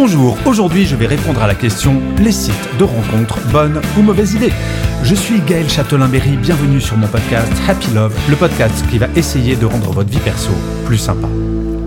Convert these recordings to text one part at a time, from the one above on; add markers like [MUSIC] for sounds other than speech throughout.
Bonjour, aujourd'hui je vais répondre à la question les sites de rencontres, bonnes ou mauvaises idées Je suis Gaël Châtelain-Berry, bienvenue sur mon podcast Happy Love, le podcast qui va essayer de rendre votre vie perso plus sympa.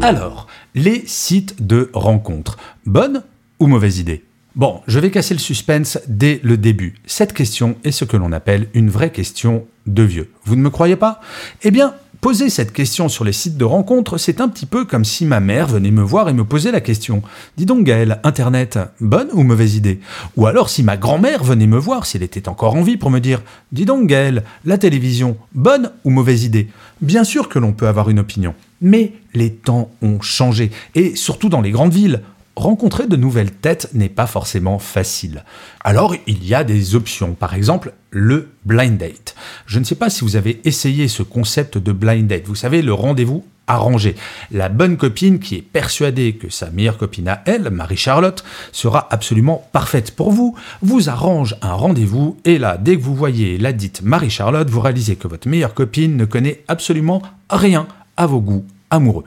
Alors, les sites de rencontres, bonnes ou mauvaises idées? Bon, je vais casser le suspense dès le début. Cette question est ce que l'on appelle une vraie question de vieux. Vous ne me croyez pas? Eh bien, poser cette question sur les sites de rencontres, c'est un petit peu comme si ma mère venait me voir et me posait la question. Dis donc Gaël, Internet, bonne ou mauvaise idée? Ou alors si ma grand-mère venait me voir, si elle était encore en vie, pour me dire Dis donc Gaël, la télévision, bonne ou mauvaise idée? Bien sûr que l'on peut avoir une opinion, mais les temps ont changé, et surtout dans les grandes villes rencontrer de nouvelles têtes n'est pas forcément facile. Alors il y a des options, par exemple le blind date. Je ne sais pas si vous avez essayé ce concept de blind date, vous savez, le rendez-vous arrangé. La bonne copine qui est persuadée que sa meilleure copine à elle, Marie-Charlotte, sera absolument parfaite pour vous, vous arrange un rendez-vous et là, dès que vous voyez la dite Marie-Charlotte, vous réalisez que votre meilleure copine ne connaît absolument rien à vos goûts amoureux.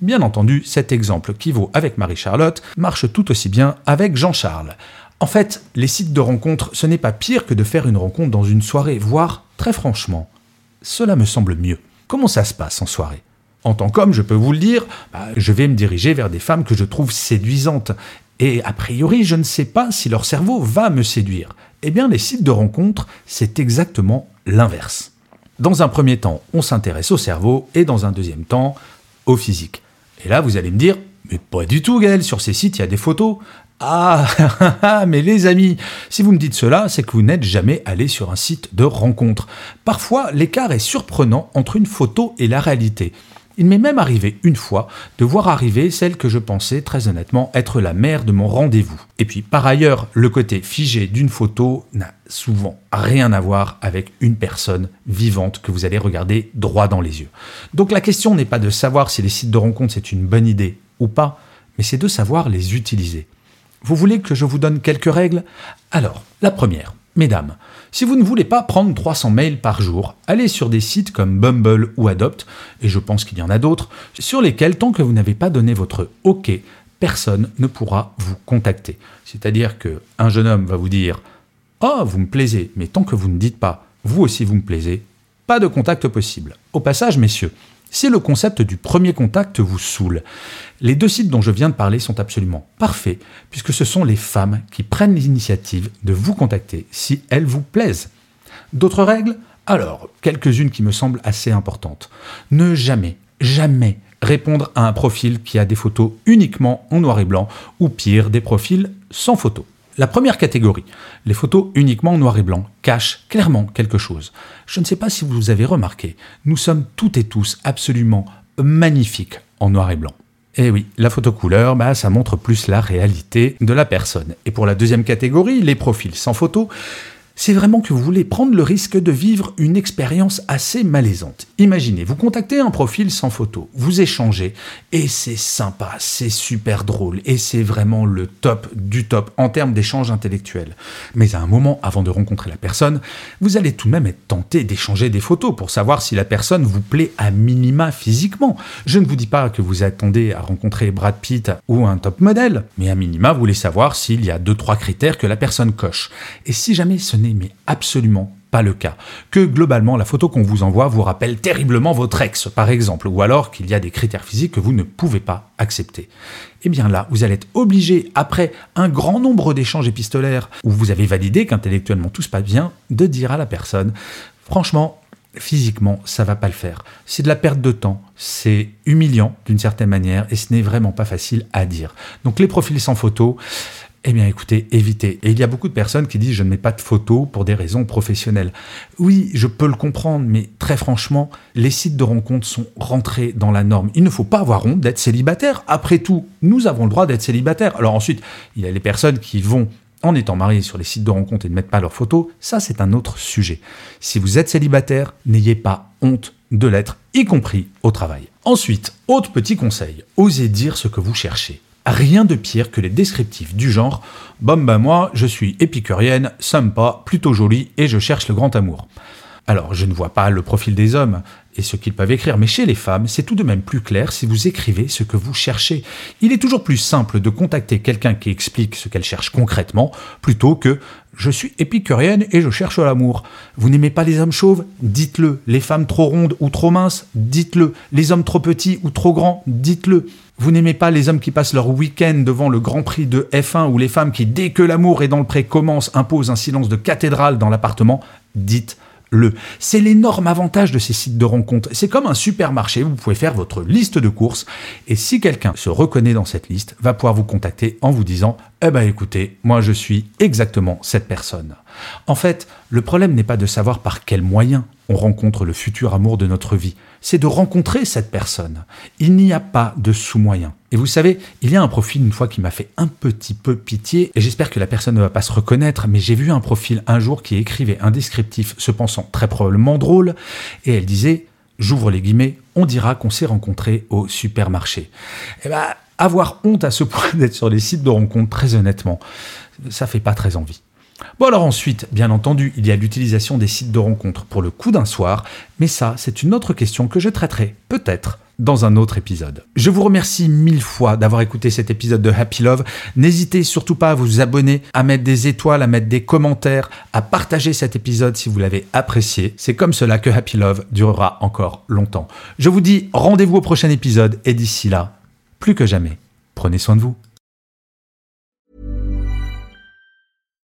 Bien entendu, cet exemple qui vaut avec Marie-Charlotte marche tout aussi bien avec Jean-Charles. En fait, les sites de rencontres, ce n'est pas pire que de faire une rencontre dans une soirée, voire, très franchement, cela me semble mieux. Comment ça se passe en soirée? En tant qu'homme, je peux vous le dire, bah, je vais me diriger vers des femmes que je trouve séduisantes. Et a priori, je ne sais pas si leur cerveau va me séduire. Eh bien, les sites de rencontres, c'est exactement l'inverse. Dans un premier temps, on s'intéresse au cerveau et dans un deuxième temps, au physique. Et là, vous allez me dire, mais pas du tout, Gaël, sur ces sites, il y a des photos. [LAUGHS] Ah, mais les amis, si vous me dites cela, c'est que vous n'êtes jamais allé sur un site de rencontre. Parfois, l'écart est surprenant entre une photo et la réalité. Il m'est même arrivé une fois de voir arriver celle que je pensais très honnêtement être la mère de mon rendez-vous. Et puis par ailleurs, le côté figé d'une photo n'a souvent rien à voir avec une personne vivante que vous allez regarder droit dans les yeux. Donc la question n'est pas de savoir si les sites de rencontre c'est une bonne idée ou pas, mais c'est de savoir les utiliser. Vous voulez que je vous donne quelques règles? Alors, la première, Mesdames, si vous ne voulez pas prendre 300 mails par jour, allez sur des sites comme Bumble ou Adopt, et je pense qu'il y en a d'autres, sur lesquels, tant que vous n'avez pas donné votre OK, personne ne pourra vous contacter. C'est-à-dire qu'un jeune homme va vous dire Oh, vous me plaisez, mais tant que vous ne dites pas Vous aussi vous me plaisez, pas de contact possible. Au passage, messieurs, si le concept du premier contact vous saoule, les deux sites dont je viens de parler sont absolument parfaits, puisque ce sont les femmes qui prennent l'initiative de vous contacter si elles vous plaisent. D'autres règles? Alors, quelques-unes qui me semblent assez importantes. Ne jamais, jamais répondre à un profil qui a des photos uniquement en noir et blanc, ou pire, des profils sans photos. La première catégorie, les photos uniquement en noir et blanc, cachent clairement quelque chose. Je ne sais pas si vous avez remarqué, nous sommes toutes et tous absolument magnifiques en noir et blanc. Et eh oui, la photo couleur, bah, ça montre plus la réalité de la personne. Et pour la deuxième catégorie, les profils sans photo, c'est vraiment que vous voulez prendre le risque de vivre une expérience assez malaisante. Imaginez, vous contactez un profil sans photo, vous échangez, et c'est sympa, c'est super drôle, et c'est vraiment le top du top en termes d'échange intellectuel. Mais à un moment, avant de rencontrer la personne, vous allez tout de même être tenté d'échanger des photos pour savoir si la personne vous plaît à minima physiquement. Je ne vous dis pas que vous attendez à rencontrer Brad Pitt ou un top modèle, mais à minima, vous voulez savoir s'il y a deux, trois critères que la personne coche. Et si jamais ce mais absolument pas le cas. Que globalement, la photo qu'on vous envoie vous rappelle terriblement votre ex, par exemple, ou alors qu'il y a des critères physiques que vous ne pouvez pas accepter. Eh bien là, vous allez être obligé, après un grand nombre d'échanges épistolaires où vous avez validé qu'intellectuellement tout se passe bien, de dire à la personne, franchement, physiquement, ça va pas le faire. C'est de la perte de temps, c'est humiliant d'une certaine manière, et ce n'est vraiment pas facile à dire. Donc les profils sans photo, Eh bien écoutez, évitez. Et il y a beaucoup de personnes qui disent je ne mets pas de photos pour des raisons professionnelles. Oui, je peux le comprendre, mais très franchement, les sites de rencontres sont rentrés dans la norme. Il ne faut pas avoir honte d'être célibataire. Après tout, nous avons le droit d'être célibataire. Alors ensuite, il y a les personnes qui vont en étant mariés sur les sites de rencontres et ne mettent pas leurs photos, ça c'est un autre sujet. Si vous êtes célibataire, n'ayez pas honte de l'être, y compris au travail. Ensuite, autre petit conseil, osez dire ce que vous cherchez. Rien de pire que les descriptifs du genre Bon ben moi, je suis épicurienne, sympa, plutôt jolie et je cherche le grand amour. Alors, je ne vois pas le profil des hommes et ce qu'ils peuvent écrire, mais chez les femmes, c'est tout de même plus clair si vous écrivez ce que vous cherchez. Il est toujours plus simple de contacter quelqu'un qui explique ce qu'elle cherche concrètement, plutôt que je suis épicurienne et je cherche l'amour. Vous n'aimez pas les hommes chauves? Dites-le. Les femmes trop rondes ou trop minces? Dites-le. Les hommes trop petits ou trop grands? Dites-le. Vous n'aimez pas les hommes qui passent leur week-end devant le Grand Prix de F1 ou les femmes qui, dès que l'amour est dans le pré, commencent, imposent un silence de cathédrale dans l'appartement? Dites C'est l'énorme avantage de ces sites de rencontres. C'est comme un supermarché, vous pouvez faire votre liste de courses et si quelqu'un se reconnaît dans cette liste, va pouvoir vous contacter en vous disant "Eh ben écoutez, moi je suis exactement cette personne." En fait, le problème n'est pas de savoir par quels moyens on rencontre le futur amour de notre vie, c'est de rencontrer cette personne. Il n'y a pas de sous-moyen. Et vous savez, il y a un profil une fois qui m'a fait un petit peu pitié, et j'espère que la personne ne va pas se reconnaître, mais j'ai vu un profil un jour qui écrivait un descriptif se pensant très probablement drôle, et elle disait, j'ouvre les guillemets, on dira qu'on s'est rencontrés au supermarché. Eh ben, avoir honte à ce point [LAUGHS] d'être sur les sites de rencontres, très honnêtement, ça fait pas très envie. Bon alors ensuite, bien entendu, il y a l'utilisation des sites de rencontres pour le coup d'un soir, mais ça, c'est une autre question que je traiterai peut-être dans un autre épisode. Je vous remercie mille fois d'avoir écouté cet épisode de Happy Love. N'hésitez surtout pas à vous abonner, à mettre des étoiles, à mettre des commentaires, à partager cet épisode si vous l'avez apprécié. C'est comme cela que Happy Love durera encore longtemps. Je vous dis rendez-vous au prochain épisode et d'ici là, plus que jamais, prenez soin de vous.